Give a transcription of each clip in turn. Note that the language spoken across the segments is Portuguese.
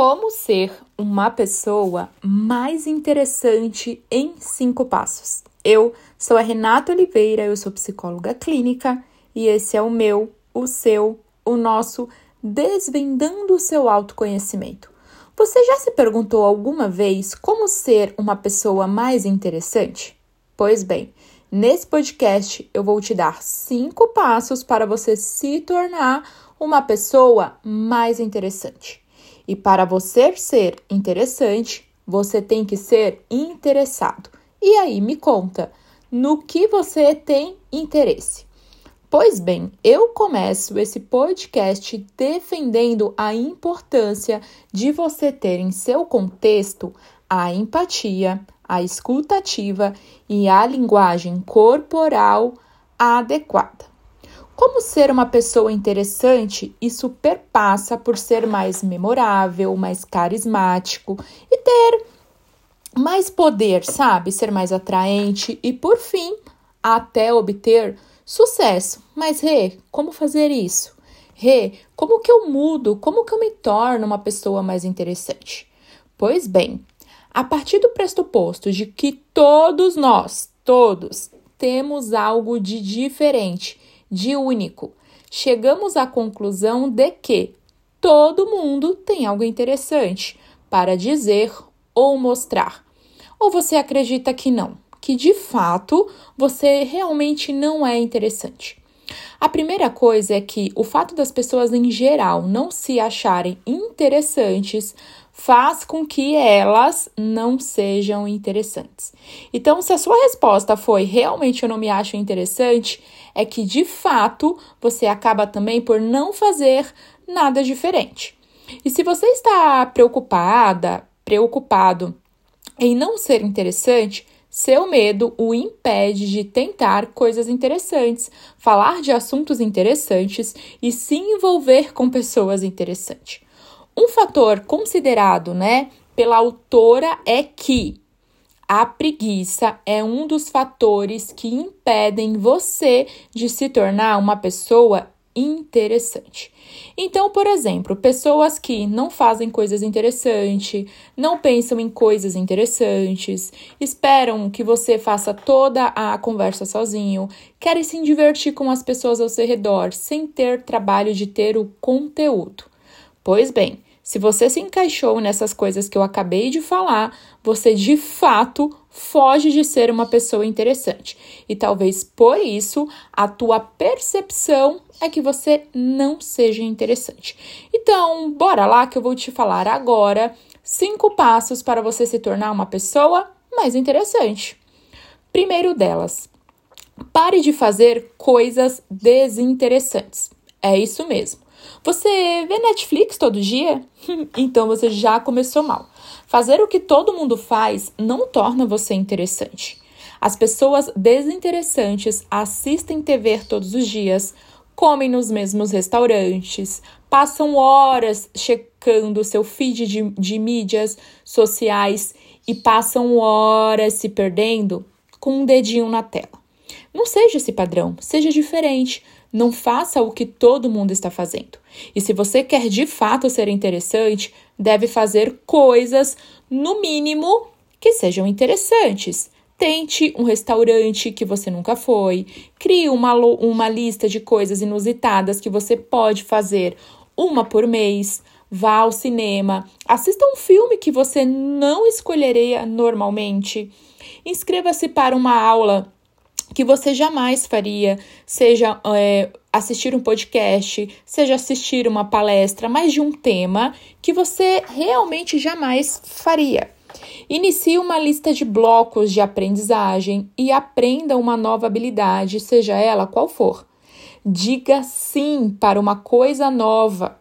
Como ser uma pessoa mais interessante em cinco passos. Eu sou a Renata Oliveira, eu sou psicóloga clínica e esse é o meu, o seu, o nosso Desvendando o seu autoconhecimento. Você já se perguntou alguma vez como ser uma pessoa mais interessante? Pois bem, nesse podcast eu vou te dar cinco passos para você se tornar uma pessoa mais interessante. E para você ser interessante, você tem que ser interessado. E aí, me conta, no que você tem interesse? Pois bem, eu começo esse podcast defendendo a importância de você ter em seu contexto a empatia, a escutativa e a linguagem corporal adequada. Como ser uma pessoa interessante, isso perpassa por ser mais memorável, mais carismático e ter mais poder, sabe? Ser mais atraente e, por fim, até obter sucesso. Mas, Rê, como fazer isso? Rê, como que eu mudo? Como que eu me torno uma pessoa mais interessante? Pois bem, a partir do pressuposto de que todos nós, todos, temos algo de diferente de único. Chegamos à conclusão de que todo mundo tem algo interessante para dizer ou mostrar. Ou você acredita que não, que de fato você realmente não é interessante? A primeira coisa é que o fato das pessoas em geral não se acharem interessantes faz com que elas não sejam interessantes. Então, se a sua resposta foi realmente eu não me acho interessante, é que de fato você acaba também por não fazer nada diferente. E se você está preocupada, preocupado em não ser interessante, seu medo o impede de tentar coisas interessantes, falar de assuntos interessantes e se envolver com pessoas interessantes. Um fator considerado, né, pela autora é que a preguiça é um dos fatores que impedem você de se tornar uma pessoa interessante. Então, por exemplo, pessoas que não fazem coisas interessantes, não pensam em coisas interessantes, esperam que você faça toda a conversa sozinho, querem se divertir com as pessoas ao seu redor sem ter trabalho de ter o conteúdo. Pois bem, se você se encaixou nessas coisas que eu acabei de falar, você de fato foge de ser uma pessoa interessante. E talvez por isso a tua percepção é que você não seja interessante. Então, bora lá que eu vou te falar agora cinco passos para você se tornar uma pessoa mais interessante. Primeiro delas, pare de fazer coisas desinteressantes. É isso mesmo. Você vê Netflix todo dia? então você já começou mal. Fazer o que todo mundo faz não torna você interessante. As pessoas desinteressantes assistem TV todos os dias, comem nos mesmos restaurantes, passam horas checando seu feed de, de mídias sociais e passam horas se perdendo com um dedinho na tela. Não seja esse padrão, seja diferente. Não faça o que todo mundo está fazendo. E se você quer de fato ser interessante, deve fazer coisas, no mínimo, que sejam interessantes. Tente um restaurante que você nunca foi, crie uma, uma lista de coisas inusitadas que você pode fazer uma por mês. Vá ao cinema, assista um filme que você não escolheria normalmente. Inscreva-se para uma aula que você jamais faria, seja é, assistir um podcast, seja assistir uma palestra, mas de um tema que você realmente jamais faria. Inicie uma lista de blocos de aprendizagem e aprenda uma nova habilidade, seja ela qual for. Diga sim para uma coisa nova.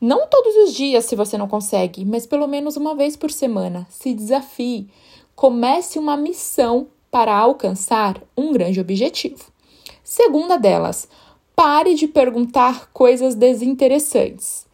Não todos os dias, se você não consegue, mas pelo menos uma vez por semana. Se desafie. Comece uma missão para alcançar um grande objetivo. Segunda delas, pare de perguntar coisas desinteressantes.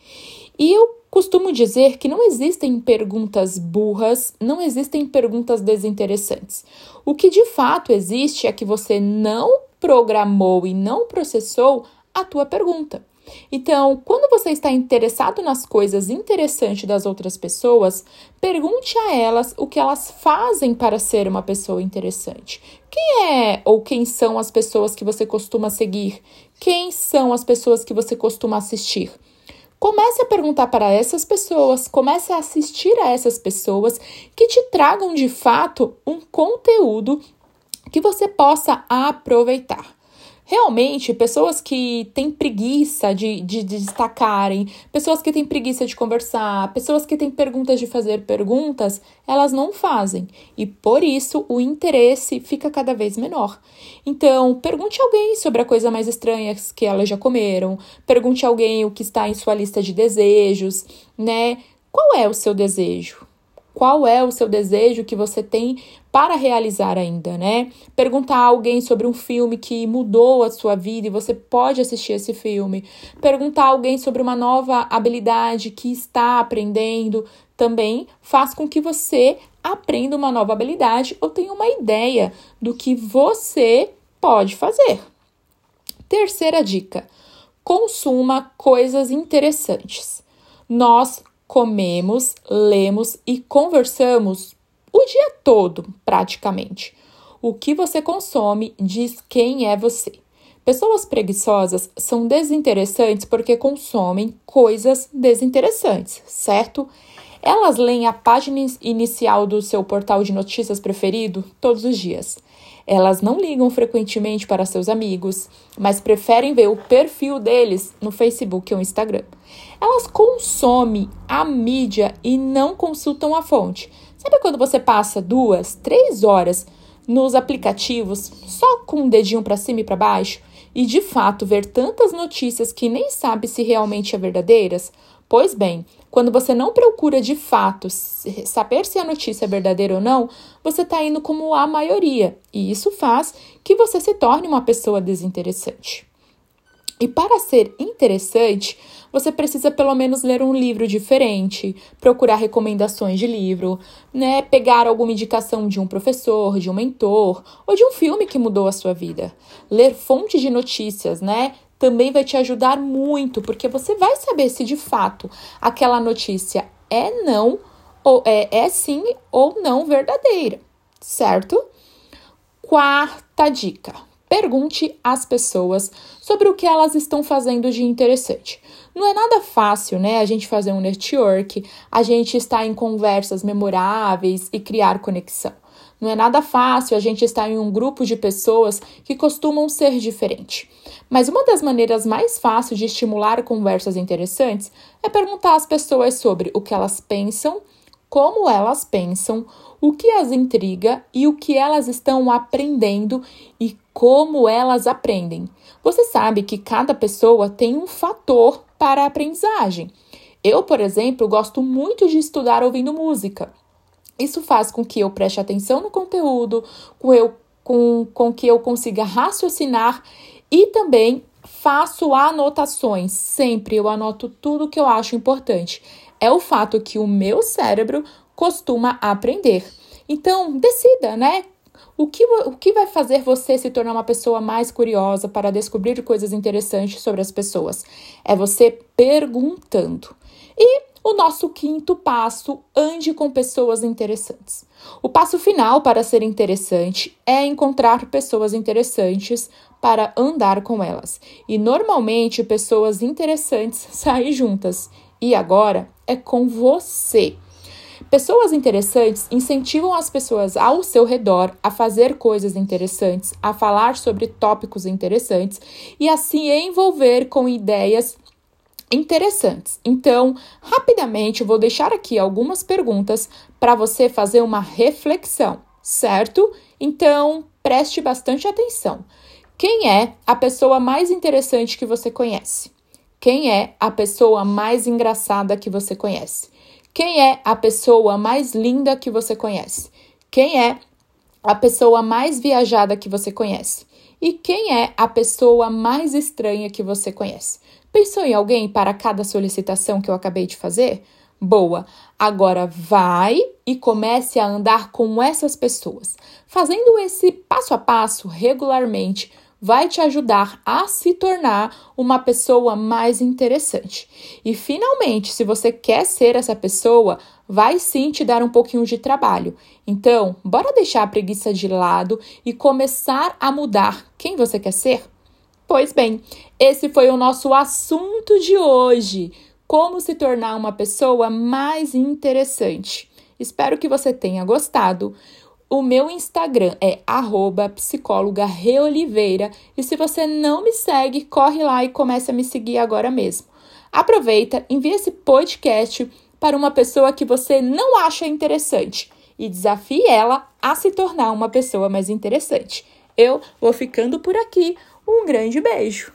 E eu costumo dizer que não existem perguntas burras, não existem perguntas desinteressantes. O que de fato existe é que você não programou e não processou a tua pergunta. Então, quando você está interessado nas coisas interessantes das outras pessoas, pergunte a elas o que elas fazem para ser uma pessoa interessante. Quem é ou quem são as pessoas que você costuma seguir? Quem são as pessoas que você costuma assistir? Comece a perguntar para essas pessoas, comece a assistir a essas pessoas que te tragam de fato um conteúdo que você possa aproveitar. Realmente, pessoas que têm preguiça de, de, de, destacarem, pessoas que têm preguiça de conversar, pessoas que têm perguntas de fazer perguntas, elas não fazem. E por isso o interesse fica cada vez menor. Então, pergunte alguém sobre a coisa mais estranha que elas já comeram, pergunte alguém o que está em sua lista de desejos, né? Qual é o seu desejo? Qual é o seu desejo que você tem para realizar ainda, né? Perguntar a alguém sobre um filme que mudou a sua vida e você pode assistir esse filme. Perguntar a alguém sobre uma nova habilidade que está aprendendo também faz com que você aprenda uma nova habilidade ou tenha uma ideia do que você pode fazer. Terceira dica: consuma coisas interessantes. Nós comemos, lemos e conversamos o dia todo, praticamente. O que você consome diz quem é você. Pessoas preguiçosas são desinteressantes porque consomem coisas desinteressantes, certo? Elas leem a página inicial do seu portal de notícias preferido todos os dias. Elas não ligam frequentemente para seus amigos, mas preferem ver o perfil deles no Facebook ou Instagram. Elas consomem a mídia e não consultam a fonte. Sabe quando você passa duas, três horas nos aplicativos só com um dedinho para cima e para baixo e de fato ver tantas notícias que nem sabe se realmente é verdadeiras? Pois bem, quando você não procura de fato saber se a notícia é verdadeira ou não, você está indo como a maioria, e isso faz que você se torne uma pessoa desinteressante. E para ser interessante, você precisa pelo menos ler um livro diferente, procurar recomendações de livro, né, pegar alguma indicação de um professor, de um mentor ou de um filme que mudou a sua vida. Ler fontes de notícias, né, também vai te ajudar muito, porque você vai saber se de fato aquela notícia é não ou é, é sim ou não verdadeira, certo? Quarta dica: pergunte às pessoas sobre o que elas estão fazendo de interessante. Não é nada fácil, né? A gente fazer um network, a gente estar em conversas memoráveis e criar conexão. Não é nada fácil a gente estar em um grupo de pessoas que costumam ser diferentes. Mas uma das maneiras mais fáceis de estimular conversas interessantes é perguntar às pessoas sobre o que elas pensam, como elas pensam, o que as intriga e o que elas estão aprendendo e como elas aprendem. Você sabe que cada pessoa tem um fator para a aprendizagem. Eu, por exemplo, gosto muito de estudar ouvindo música. Isso faz com que eu preste atenção no conteúdo, com, eu, com, com que eu consiga raciocinar e também faço anotações. Sempre eu anoto tudo que eu acho importante. É o fato que o meu cérebro costuma aprender. Então, decida, né? O que, o que vai fazer você se tornar uma pessoa mais curiosa para descobrir coisas interessantes sobre as pessoas? É você perguntando. E o nosso quinto passo, ande com pessoas interessantes. O passo final para ser interessante é encontrar pessoas interessantes para andar com elas. E normalmente pessoas interessantes saem juntas. E agora é com você. Pessoas interessantes incentivam as pessoas ao seu redor a fazer coisas interessantes, a falar sobre tópicos interessantes e a se envolver com ideias interessantes. Então, rapidamente, vou deixar aqui algumas perguntas para você fazer uma reflexão, certo? Então, preste bastante atenção. Quem é a pessoa mais interessante que você conhece? Quem é a pessoa mais engraçada que você conhece? Quem é a pessoa mais linda que você conhece? Quem é a pessoa mais viajada que você conhece? E quem é a pessoa mais estranha que você conhece? Pensou em alguém para cada solicitação que eu acabei de fazer? Boa! Agora vai e comece a andar com essas pessoas. Fazendo esse passo a passo regularmente, vai te ajudar a se tornar uma pessoa mais interessante. E finalmente, se você quer ser essa pessoa, vai sim te dar um pouquinho de trabalho. Então, bora deixar a preguiça de lado e começar a mudar quem você quer ser? Pois bem, esse foi o nosso assunto de hoje como se tornar uma pessoa mais interessante. Espero que você tenha gostado. O meu Instagram é psicóloga e se você não me segue, corre lá e comece a me seguir agora mesmo. Aproveita, envia esse podcast para uma pessoa que você não acha interessante e desafie ela a se tornar uma pessoa mais interessante. Eu vou ficando por aqui. Um grande beijo!